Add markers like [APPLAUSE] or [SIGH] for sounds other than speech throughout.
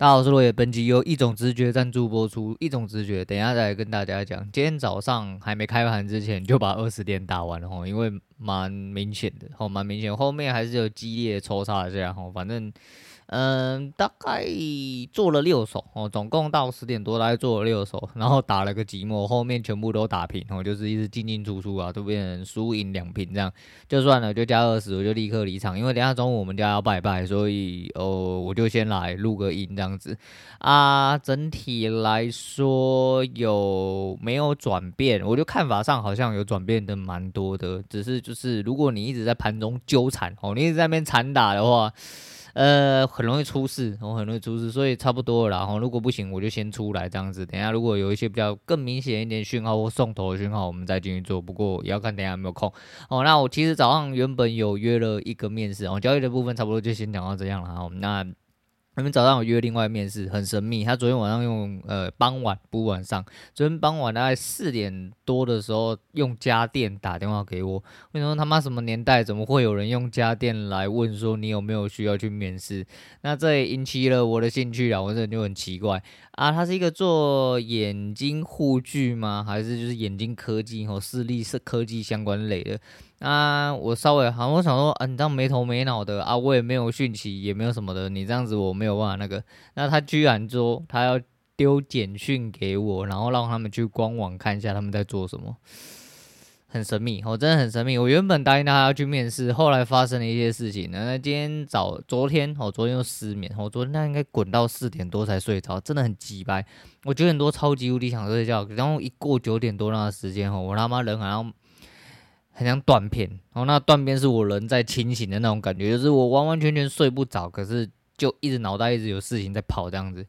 大家好，我是罗野，本集由一种直觉赞助播出。一种直觉，等一下再来跟大家讲。今天早上还没开盘之前就把二十点打完了哈，因为蛮明显的吼，蛮明显，后面还是有激烈抽插这样哈，反正。嗯，大概做了六手哦，总共到十点多大概做了六手，然后打了个寂寞，后面全部都打平哦，就是一直进进出出啊，都变成输赢两平这样，就算了，就加二十，我就立刻离场，因为等下中午我们家要拜拜，所以哦，我就先来录个音这样子啊。整体来说有没有转变？我就看法上好像有转变的蛮多的，只是就是如果你一直在盘中纠缠哦，你一直在那边缠打的话。呃，很容易出事，我、很容易出事，所以差不多了。然后如果不行，我就先出来这样子。等下如果有一些比较更明显一点讯号或送头的讯号，我们再进去做。不过也要看等下有没有空。哦，那我其实早上原本有约了一个面试，哦，交易的部分差不多就先讲到这样了。哈，那。他们早上有约另外面试，很神秘。他昨天晚上用呃傍晚不晚上，昨天傍晚大概四点多的时候用家电打电话给我。为什么他妈什么年代怎么会有人用家电来问说你有没有需要去面试？那这也引起了我的兴趣啊，我这就很奇怪啊。他是一个做眼睛护具吗？还是就是眼睛科技和视力是科技相关类的？啊，我稍微好像，我想说，啊，你这样没头没脑的啊，我也没有讯息，也没有什么的，你这样子我没有办法那个。那他居然说他要丢简讯给我，然后让他们去官网看一下他们在做什么，很神秘，我真的很神秘。我原本答应他要去面试，后来发生了一些事情。那今天早，昨天我昨天又失眠，我昨天他应该滚到四点多才睡着，真的很鸡掰。我九点多超级无敌想睡觉，然后一过九点多那个时间哦，我他妈人好像。很像断片，然后那断片是我人在清醒的那种感觉，就是我完完全全睡不着，可是就一直脑袋一直有事情在跑这样子，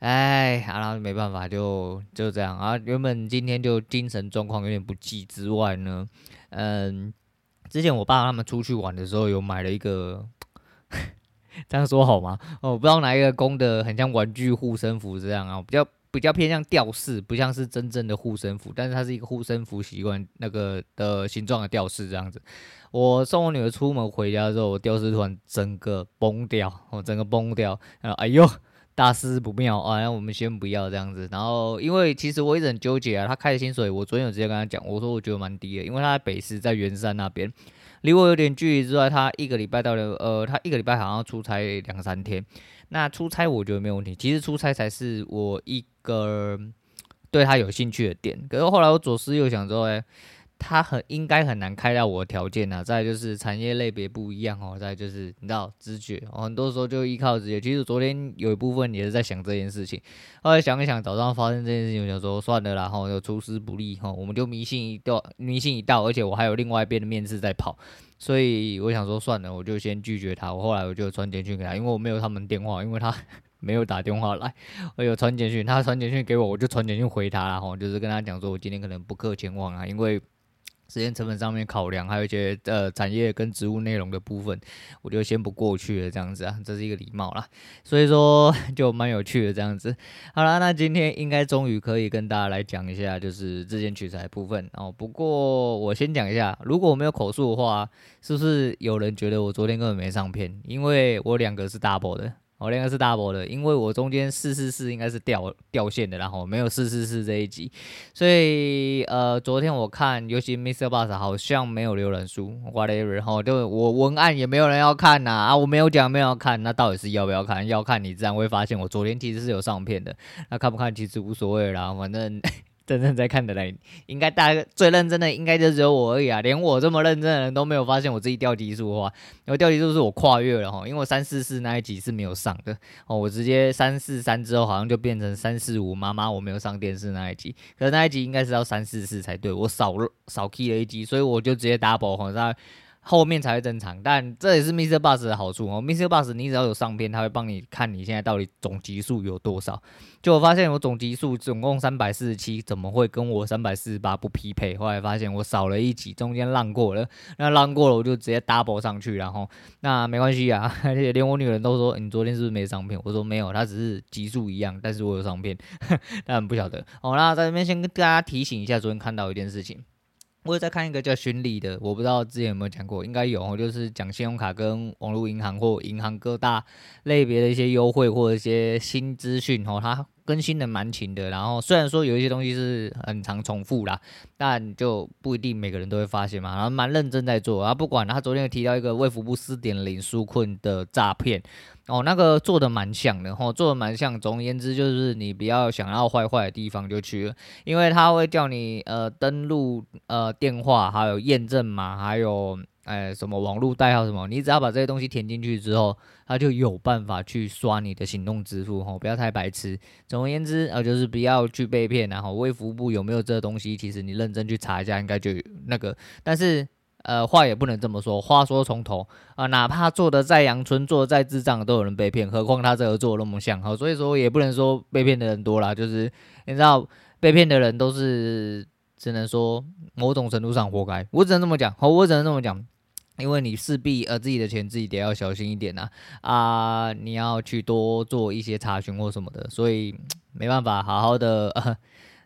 哎，然后没办法，就就这样啊。原本今天就精神状况有点不济之外呢，嗯，之前我爸他们出去玩的时候有买了一个，[LAUGHS] 这样说好吗？哦，我不知道哪一个公的很像玩具护身符这样啊，比较。比较偏向吊饰，不像是真正的护身符，但是它是一个护身符习惯那个的形状的吊饰这样子。我送我女儿出门回家之后，我吊饰突然整个崩掉，我整个崩掉，然后哎呦，大事不妙啊！那我们先不要这样子。然后因为其实我一直很纠结啊，他开的薪水，我昨天有直接跟他讲，我说我觉得蛮低的，因为他在北市，在圆山那边，离我有点距离之外，他一个礼拜到了，呃，他一个礼拜好像出差两三天。那出差我觉得没有问题，其实出差才是我一个对他有兴趣的点。可是后来我左思右想之后，哎，他很应该很难开到我的条件啊。再就是产业类别不一样哦，再就是你知道直觉，很多时候就依靠直觉。其实昨天有一部分也是在想这件事情，后来想一想，早上发生这件事情，我想说算了啦，哈，有出师不利哈，我们就迷信一道，迷信一道，而且我还有另外一边的面试在跑。所以我想说算了，我就先拒绝他。我后来我就传简讯给他，因为我没有他们电话，因为他没有打电话来。我有传简讯，他传简讯给我，我就传简讯回他，然后就是跟他讲说，我今天可能不克前往啊，因为。时间成本上面考量，还有一些呃产业跟职务内容的部分，我就先不过去了，这样子啊，这是一个礼貌啦，所以说 [LAUGHS] 就蛮有趣的这样子。好啦，那今天应该终于可以跟大家来讲一下，就是自选取材部分哦。不过我先讲一下，如果我没有口述的话，是不是有人觉得我昨天根本没上片？因为我两个是 double 的。我那个是 double 的，因为我中间四四四应该是掉掉线的，然后没有四四四这一集，所以呃，昨天我看，尤其 MixerBox 好像没有浏览数，whatever，然后就我文案也没有人要看呐，啊，我没有讲没有要看，那到底是要不要看？要看你自然会发现我昨天其实是有上片的，那看不看其实无所谓啦，反正。真正在看的人，应该大家最认真的应该就只有我而已啊！连我这么认真的人都没有发现我自己掉级数的话，因为掉级数是我跨越了哈，因为我三四四那一集是没有上的哦，我直接三四三之后好像就变成三四五，妈妈我没有上电视那一集，可是那一集应该是要三四四才对，我少了少 key 了一集，所以我就直接 double 哈在。后面才会正常，但这也是 MixerBox 的好处哦。MixerBox 你只要有上片，它会帮你看你现在到底总集数有多少。就我发现我总集数总共三百四十七，怎么会跟我三百四十八不匹配？后来发现我少了一集，中间浪过了。那浪过了，我就直接 double 上去，然后那没关系啊。而 [LAUGHS] 且连我女人都说：“你昨天是不是没上片？”我说：“没有，它只是集数一样，但是我有上片。[LAUGHS] ”但不晓得哦。那在这边先跟大家提醒一下，昨天看到一件事情。我有在看一个叫巡礼的，我不知道之前有没有讲过，应该有，就是讲信用卡跟网络银行或银行各大类别的一些优惠或者一些新资讯哦，它更新的蛮勤的。然后虽然说有一些东西是很常重复啦，但就不一定每个人都会发现嘛。然后蛮认真在做，然后不管他昨天有提到一个卫福部四点零纾困的诈骗。哦，那个做的蛮像的，吼，做的蛮像。总而言之，就是你不要想要坏坏的地方就去，因为他会叫你呃登录呃电话，还有验证码，还有哎什么网络代号什么，你只要把这些东西填进去之后，他就有办法去刷你的行动支付，吼，不要太白痴。总而言之，呃，就是不要去被骗，然后卫福部有没有这东西，其实你认真去查一下，应该就那个，但是。呃，话也不能这么说。话说从头啊，哪怕做的再阳春，做的再智障，都有人被骗，何况他这个做的那么像。好，所以说也不能说被骗的人多啦，就是你知道，被骗的人都是只能说某种程度上活该。我只能这么讲，好，我只能这么讲，因为你势必呃自己的钱自己得要小心一点呐啊，啊，你要去多做一些查询或什么的，所以没办法，好好的。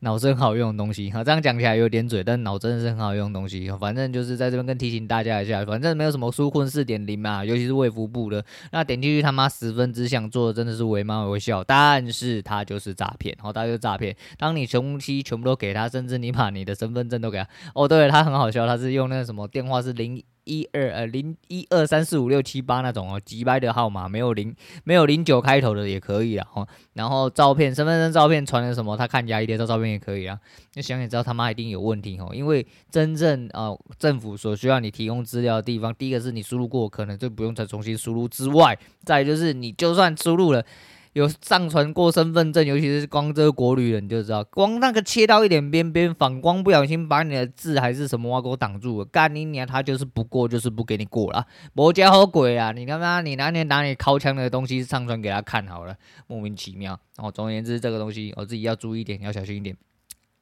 脑子很好用的东西，哈，这样讲起来有点嘴，但脑真的是很好用的东西。反正就是在这边跟提醒大家一下，反正没有什么纾困四点零嘛，尤其是卫福部的，那点进去他妈十分之想做的真的是惟妙惟肖，但是他就是诈骗，好，他就是诈骗。当你东西全部都给他，甚至你把你的身份证都给他，哦，对，他很好笑，他是用那个什么电话是零。一二呃零一二三四五六七八那种哦，几百的号码没有零没有零九开头的也可以啊。哦，然后照片身份证照片传的什么，他看压一的照照片也可以啊。那想也知道他妈一定有问题哦，因为真正呃政府所需要你提供资料的地方，第一个是你输入过，可能就不用再重新输入之外，再就是你就算输入了。有上传过身份证，尤其是光这个国旅的，你就知道，光那个切到一点边边反光，不小心把你的字还是什么挖给我挡住了，干你娘，他就是不过，就是不给你过了，魔家好鬼啊！你他妈，你拿你拿你掏枪的东西上传给他看好了，莫名其妙。哦，总而言之，这个东西我自己要注意一点，要小心一点。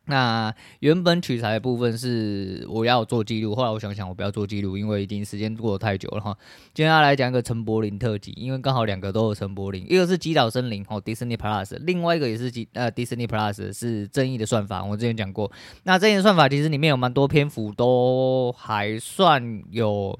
那原本取材的部分是我要做记录，后来我想想，我不要做记录，因为已经时间过得太久了哈。接下来讲一个陈柏霖特辑，因为刚好两个都有陈柏霖，一个是《极岛森林》哦，Disney Plus，另外一个也是呃 Disney Plus 是《正义的算法》，我之前讲过。那《正义的算法》其实里面有蛮多篇幅都还算有。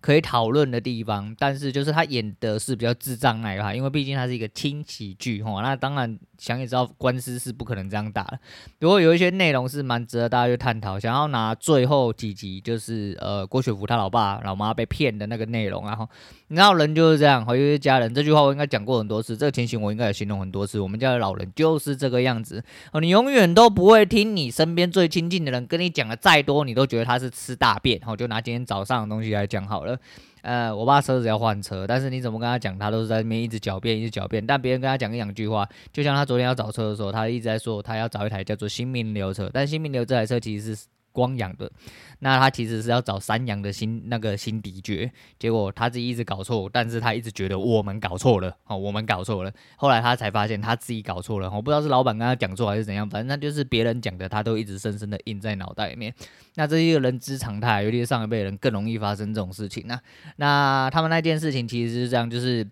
可以讨论的地方，但是就是他演的是比较智障那一派，因为毕竟他是一个轻喜剧吼，那当然想也知道官司是不可能这样打的。如果有一些内容是蛮值得大家去探讨，想要拿最后几集就是呃郭雪芙他老爸老妈被骗的那个内容，然后你知道人就是这样，和一些家人这句话我应该讲过很多次，这个情形我应该也形容很多次。我们家的老人就是这个样子哦，你永远都不会听你身边最亲近的人跟你讲的再多，你都觉得他是吃大便。好，就拿今天早上的东西来讲好了。呃，我爸车子要换车，但是你怎么跟他讲，他都是在那边一直狡辩，一直狡辩。但别人跟他讲一两句话，就像他昨天要找车的时候，他一直在说他要找一台叫做新名流车，但新名流这台车其实是。光阳的，那他其实是要找山羊的新那个新敌爵，结果他自己一直搞错，但是他一直觉得我们搞错了，哦，我们搞错了，后来他才发现他自己搞错了，我不知道是老板跟他讲错还是怎样，反正那就是别人讲的，他都一直深深的印在脑袋里面。那这是一个人之常态，尤其是上一辈人更容易发生这种事情。那那他们那件事情其实是这样，就是。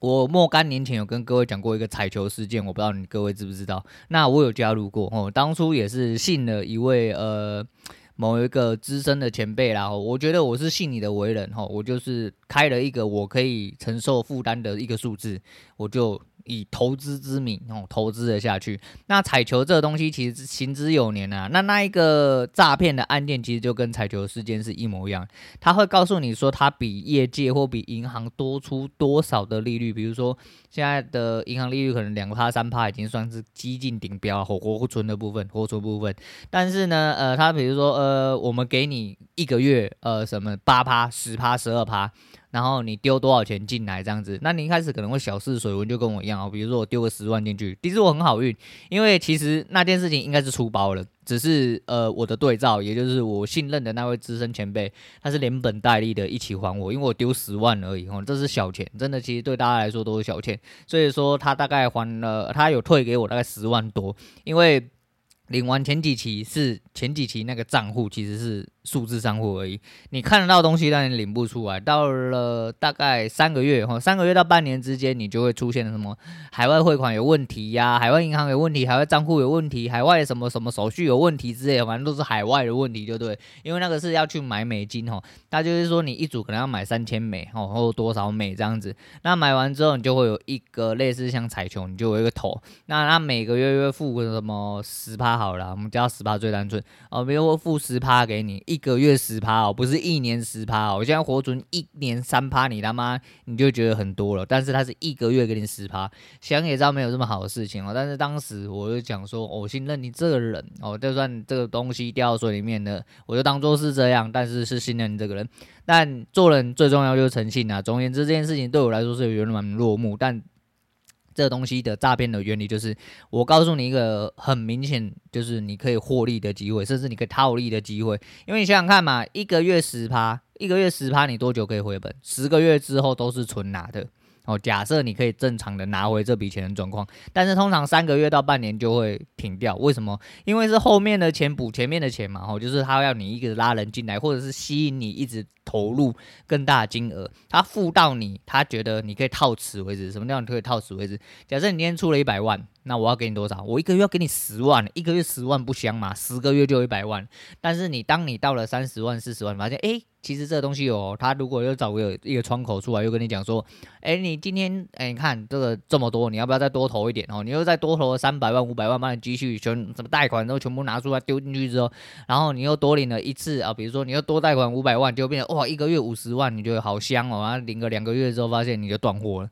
我若干年前有跟各位讲过一个彩球事件，我不知道你各位知不知道。那我有加入过哦，当初也是信了一位呃某一个资深的前辈啦。我觉得我是信你的为人哈，我就是开了一个我可以承受负担的一个数字，我就。以投资之名哦，投资了下去。那彩球这个东西其实行之有年啊。那那一个诈骗的案件其实就跟彩球事件是一模一样。他会告诉你说，他比业界或比银行多出多少的利率。比如说，现在的银行利率可能两趴三趴已经算是激进顶标，活活存的部分，活存部分。但是呢，呃，他比如说，呃，我们给你一个月，呃，什么八趴、十趴、十二趴。然后你丢多少钱进来这样子，那你一开始可能会小试水温，就跟我一样哦。比如说我丢个十万进去，其实我很好运，因为其实那件事情应该是出包了，只是呃我的对照，也就是我信任的那位资深前辈，他是连本带利的一起还我，因为我丢十万而已哦，这是小钱，真的其实对大家来说都是小钱，所以说他大概还了，他有退给我大概十万多，因为。领完前几期是前几期那个账户其实是数字账户而已。你看得到东西，但你领不出来。到了大概三个月哈，三个月到半年之间，你就会出现什么海外汇款有问题呀、海外银行有问题，海外账户有问题，海外什么什么手续有问题之类的，反正都是海外的问题，就对。因为那个是要去买美金哈，那就是说你一组可能要买三千美哈，或多少美这样子。那买完之后，你就会有一个类似像彩球，你就有一个头。那他每个月月付个什么十趴好了，我们叫十趴最单纯哦，比如说付十趴给你，一一个月十趴哦，不是一年十趴哦。我现在活存一年三趴，你他妈你就觉得很多了，但是他是一个月给你十趴，想也知道没有这么好的事情哦。但是当时我就讲说，我信任你这个人哦，就算这个东西掉到水里面了，我就当做是这样，但是是信任你这个人。但做人最重要就是诚信啊。总而言之，这件事情对我来说是有点蛮落幕，但。这东西的诈骗的原理就是，我告诉你一个很明显，就是你可以获利的机会，甚至你可以套利的机会。因为你想想看嘛，一个月十趴，一个月十趴，你多久可以回本？十个月之后都是纯拿的。哦，假设你可以正常的拿回这笔钱的状况，但是通常三个月到半年就会停掉。为什么？因为是后面的钱补前面的钱嘛。哦，就是他要你一个拉人进来，或者是吸引你一直投入更大金额，他付到你，他觉得你可以套此为止。什么叫你可以套此为止？假设你今天出了一百万，那我要给你多少？我一个月要给你十万，一个月十万不香吗？十个月就一百万。但是你当你到了三十万、四十万，发现诶。其实这个东西哦，他如果又找个一个窗口出来，又跟你讲说，哎，你今天哎，你看这个这么多，你要不要再多投一点哦？你又再多投三百万、五百万，把你积蓄全什么贷款都全部拿出来丢进去之后，然后你又多领了一次啊，比如说你又多贷款五百万，就变成哇，一个月五十万，你觉得好香哦，然后领个两个月之后，发现你就断货了。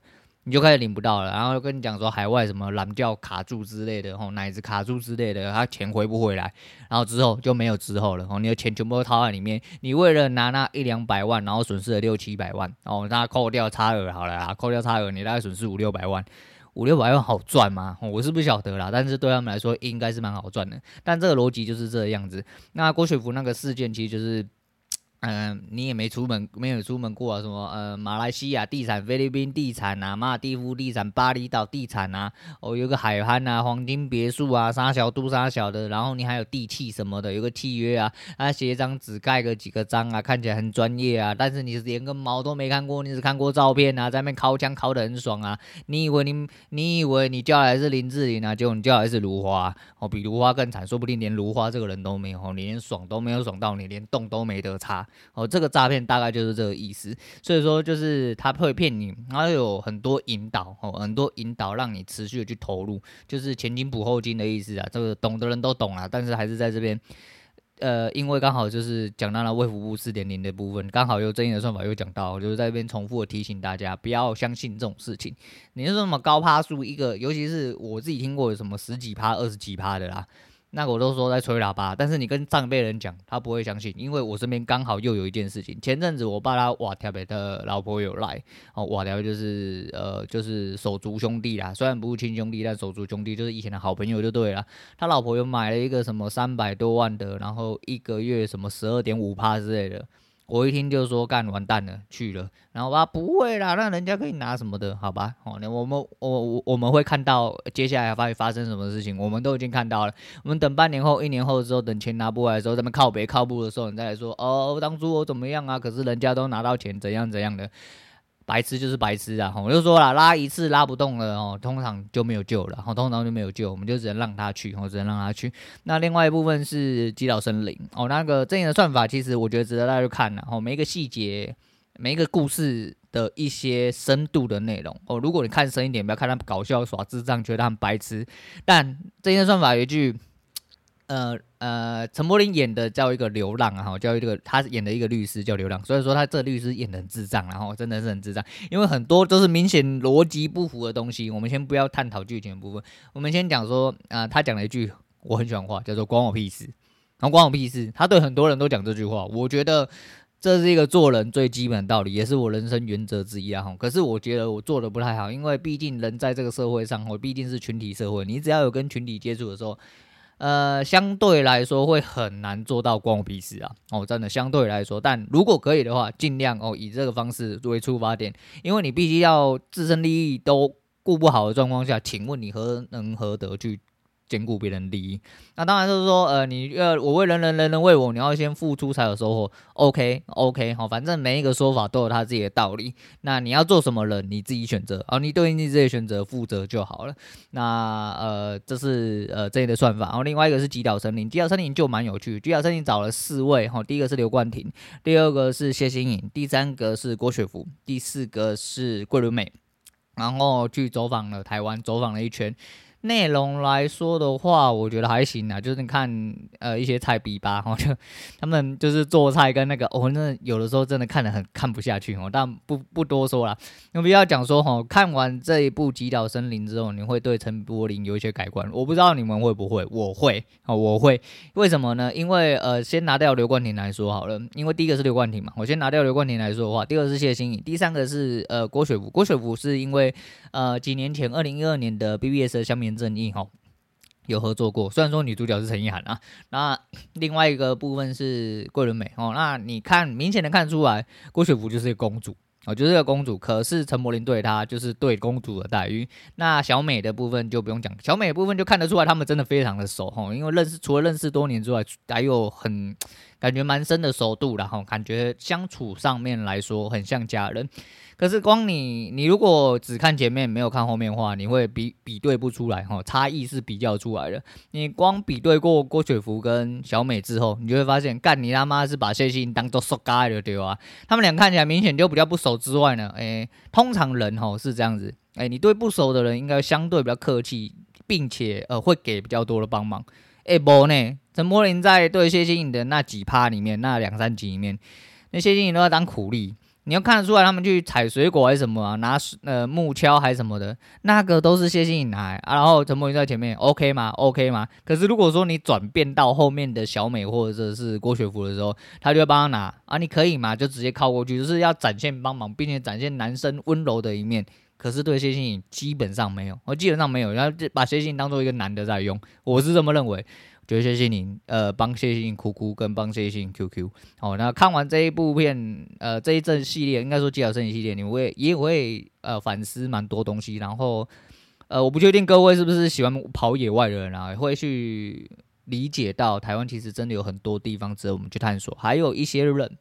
你就开始领不到了，然后又跟你讲说海外什么蓝调卡住之类的，吼奶子卡住之类的，他钱回不回来，然后之后就没有之后了，吼你的钱全部都掏在里面，你为了拿那一两百万，然后损失了六七百万，哦，那扣掉差额好了啊，扣掉差额，你大概损失五六百万，五六百万好赚吗？我是不晓得啦，但是对他们来说应该是蛮好赚的，但这个逻辑就是这个样子。那郭雪芙那个事件其实就是。嗯、你也没出门，没有出门过啊？什么呃，马来西亚地产、菲律宾地产啊，马尔地夫地产、巴厘岛地产啊，哦，有个海滩啊，黄金别墅啊，沙小都沙小的，然后你还有地契什么的，有个契约啊，啊，写一张纸盖个几个章啊，看起来很专业啊，但是你连个毛都没看过，你只看过照片啊，在那边敲枪敲得很爽啊，你以为你你以为你叫来是林志玲啊，结果你叫来是如花，哦，比如花更惨，说不定连如花这个人都没有，你连爽都没有爽到，你连动都没得插。哦，这个诈骗大概就是这个意思，所以说就是他会骗你，然后有很多引导，哦，很多引导让你持续的去投入，就是前金补后金的意思啊。这个懂的人都懂啊，但是还是在这边，呃，因为刚好就是讲到了卫福部四点零的部分，刚好有正确的算法又讲到，就是在这边重复的提醒大家不要相信这种事情。你说什么高趴数一个，尤其是我自己听过有什么十几趴、二十几趴的啦。那我都说在吹喇叭，但是你跟上辈人讲，他不会相信，因为我身边刚好又有一件事情。前阵子我爸他瓦条的老婆有来，哦，瓦条就是呃就是手足兄弟啦，虽然不是亲兄弟，但手足兄弟就是以前的好朋友就对了。他老婆又买了一个什么三百多万的，然后一个月什么十二点五趴之类的。我一听就说干完蛋了，去了，然后吧不会啦，那人家可以拿什么的，好吧？哦，那我们我我我们会看到接下来发发生什么事情，我们都已经看到了。我们等半年后、一年后的时候，等钱拿不回来的时候，咱们靠别靠步的时候，你再来说哦，当初我怎么样啊？可是人家都拿到钱，怎样怎样的。白痴就是白痴啊！我就说了，拉一次拉不动了哦，通常就没有救了，通常就没有救，我们就只能让他去，我只能让他去。那另外一部分是击倒森林哦，那个正确的算法，其实我觉得值得大家去看了哦，每一个细节，每一个故事的一些深度的内容哦，如果你看深一点，不要看他搞笑耍智障，觉得他很白痴。但正确的算法有一句。呃呃，陈柏霖演的叫一个流浪啊，哈，叫一个他演的一个律师叫流浪，所以说他这律师演的很智障，然后真的是很智障，因为很多都是明显逻辑不符的东西。我们先不要探讨剧情的部分，我们先讲说啊、他讲了一句我很喜欢话，叫做“关我屁事”，然后“关我屁事”，他对很多人都讲这句话，我觉得这是一个做人最基本的道理，也是我人生原则之一啊。哈，可是我觉得我做的不太好，因为毕竟人在这个社会上，我毕竟是群体社会，你只要有跟群体接触的时候。呃，相对来说会很难做到关我屁事啊！哦，真的相对来说，但如果可以的话，尽量哦以这个方式作为出发点，因为你必须要自身利益都顾不好的状况下，请问你何能何德去兼顾别人利益。那当然就是说，呃，你呃，我为人人，人人为我，你要先付出才有收获。OK，OK，好，反正每一个说法都有他自己的道理。那你要做什么人，你自己选择，而你对你自己选择负责就好了。那呃，这是呃这里的算法。然后另外一个是极岛森林，极岛森林就蛮有趣。极岛森林找了四位，哈，第一个是刘冠廷，第二个是谢欣颖，第三个是郭雪芙，第四个是桂纶镁，然后去走访了台湾，走访了一圈。内容来说的话，我觉得还行啊，就是你看呃一些菜比吧，哈，[LAUGHS] 就他们就是做菜跟那个，哦，那有的时候真的看得很看不下去哦，但不不多说了，有必要讲说哈，看完这一部《极岛森林》之后，你会对陈柏霖有一些改观，我不知道你们会不会，我会哦，我会，为什么呢？因为呃，先拿掉刘冠廷来说好了，因为第一个是刘冠廷嘛，我先拿掉刘冠廷来说的话，第二个是谢欣颖，第三个是呃郭雪芙，郭雪芙是因为呃几年前二零一二年的 BBS 的乡民。正义哈有合作过，虽然说女主角是陈意涵啊，那另外一个部分是桂纶镁哦，那你看明显的看出来，郭雪芙就是一个公主哦，就是个公主，可是陈柏霖对她就是对公主的待遇。那小美的部分就不用讲，小美的部分就看得出来他们真的非常的熟哈，因为认识除了认识多年之外，还有很感觉蛮深的熟度，然后感觉相处上面来说很像家人。可是光你，你如果只看前面没有看后面的话，你会比比对不出来哈，差异是比较出来的。你光比对过郭雪芙跟小美之后，你就会发现，干你他妈是把谢欣当做熟咖的对吧？他们俩看起来明显就比较不熟之外呢，诶、通常人哈是这样子，诶、你对不熟的人应该相对比较客气，并且呃会给比较多的帮忙。诶、不呢，陈柏霖在对谢欣颖的那几趴里面，那两三集里面，那谢欣颖都要当苦力。你要看得出来，他们去采水果还是什么？拿呃木锹还是什么的，那个都是谢欣颖拿。然后陈柏霖在前面，OK 吗？OK 吗？可是如果说你转变到后面的小美或者是郭雪芙的时候，他就会帮他拿啊。你可以吗？就直接靠过去，就是要展现帮忙，并且展现男生温柔的一面。可是对谢欣颖基本上没有，我基本上没有，然后就把谢欣颖当做一个男的在用，我是这么认为。觉得谢欣颖，呃，帮谢欣颖哭哭，跟帮谢欣颖 QQ。好，那看完这一部片，呃，这一阵系列，应该说《极岛森林》系列，你会也会呃反思蛮多东西。然后，呃，我不确定各位是不是喜欢跑野外的人啊，会去理解到台湾其实真的有很多地方值得我们去探索，还有一些人。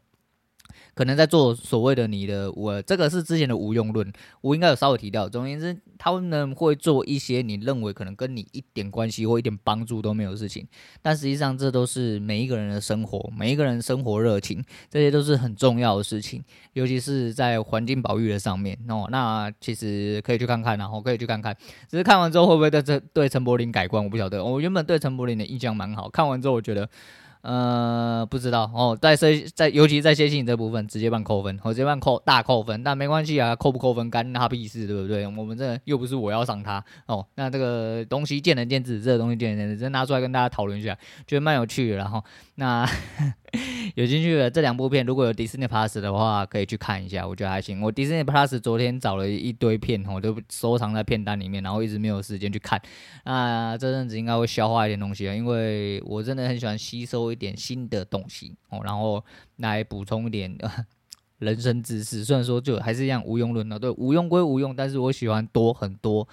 可能在做所谓的你的我，这个是之前的无用论，我应该有稍微提到。总而言之，他们会做一些你认为可能跟你一点关系或一点帮助都没有的事情，但实际上这都是每一个人的生活，每一个人生活热情，这些都是很重要的事情，尤其是在环境保育的上面哦。那其实可以去看看，然后可以去看看，只是看完之后会不会对这对陈柏霖改观，我不晓得。我原本对陈柏霖的印象蛮好，看完之后我觉得。呃，不知道哦，在在在，尤其在谢欣颖这部分，直接办扣分，我直接办扣大扣分，但没关系啊，扣不扣分干他屁事，对不对？我们这又不是我要赏他哦，那这个东西见仁见智，这个东西见仁见智，真拿出来跟大家讨论一下，觉得蛮有趣的，然后那。[LAUGHS] 有兴趣的这两部片，如果有 Disney Plus 的话，可以去看一下，我觉得还行。我 Disney Plus 昨天找了一堆片，我都收藏在片单里面，然后一直没有时间去看。那这阵子应该会消化一点东西啊，因为我真的很喜欢吸收一点新的东西哦，然后来补充一点 [LAUGHS] 人生知识。虽然说就还是一样无用论的，对，无用归无用，但是我喜欢多很多。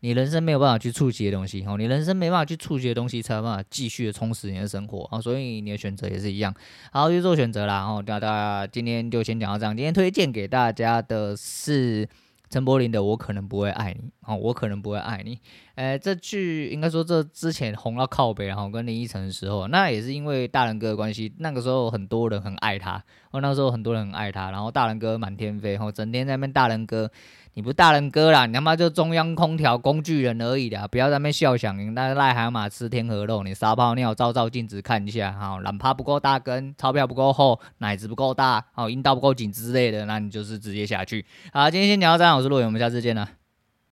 你人生没有办法去触及的东西，哦，你人生没办法去触及的东西，才有办法继续的充实你的生活啊，所以你的选择也是一样，好，去做选择啦，哦，大家今天就先讲到这样，今天推荐给大家的是。陈柏霖的我可能不会爱你，哦，我可能不会爱你。诶，这句应该说这之前红到靠北，然后跟林依晨的时候，那也是因为大仁哥的关系。那个时候很多人很爱他，哦，那时候很多人很爱他，然后大仁哥满天飞，哦，整天在那边大仁哥，你不是大人哥啦，你他妈就中央空调工具人而已啦，不要在那边笑响，你那癞蛤蟆吃天鹅肉，你撒泡尿照照镜子看一下，哈，懒趴不够大根，钞票不够厚，奶子不够大，好，阴道不够紧之类的，那你就是直接下去。好，今天先聊到这样，我是陆远，我们下次见了。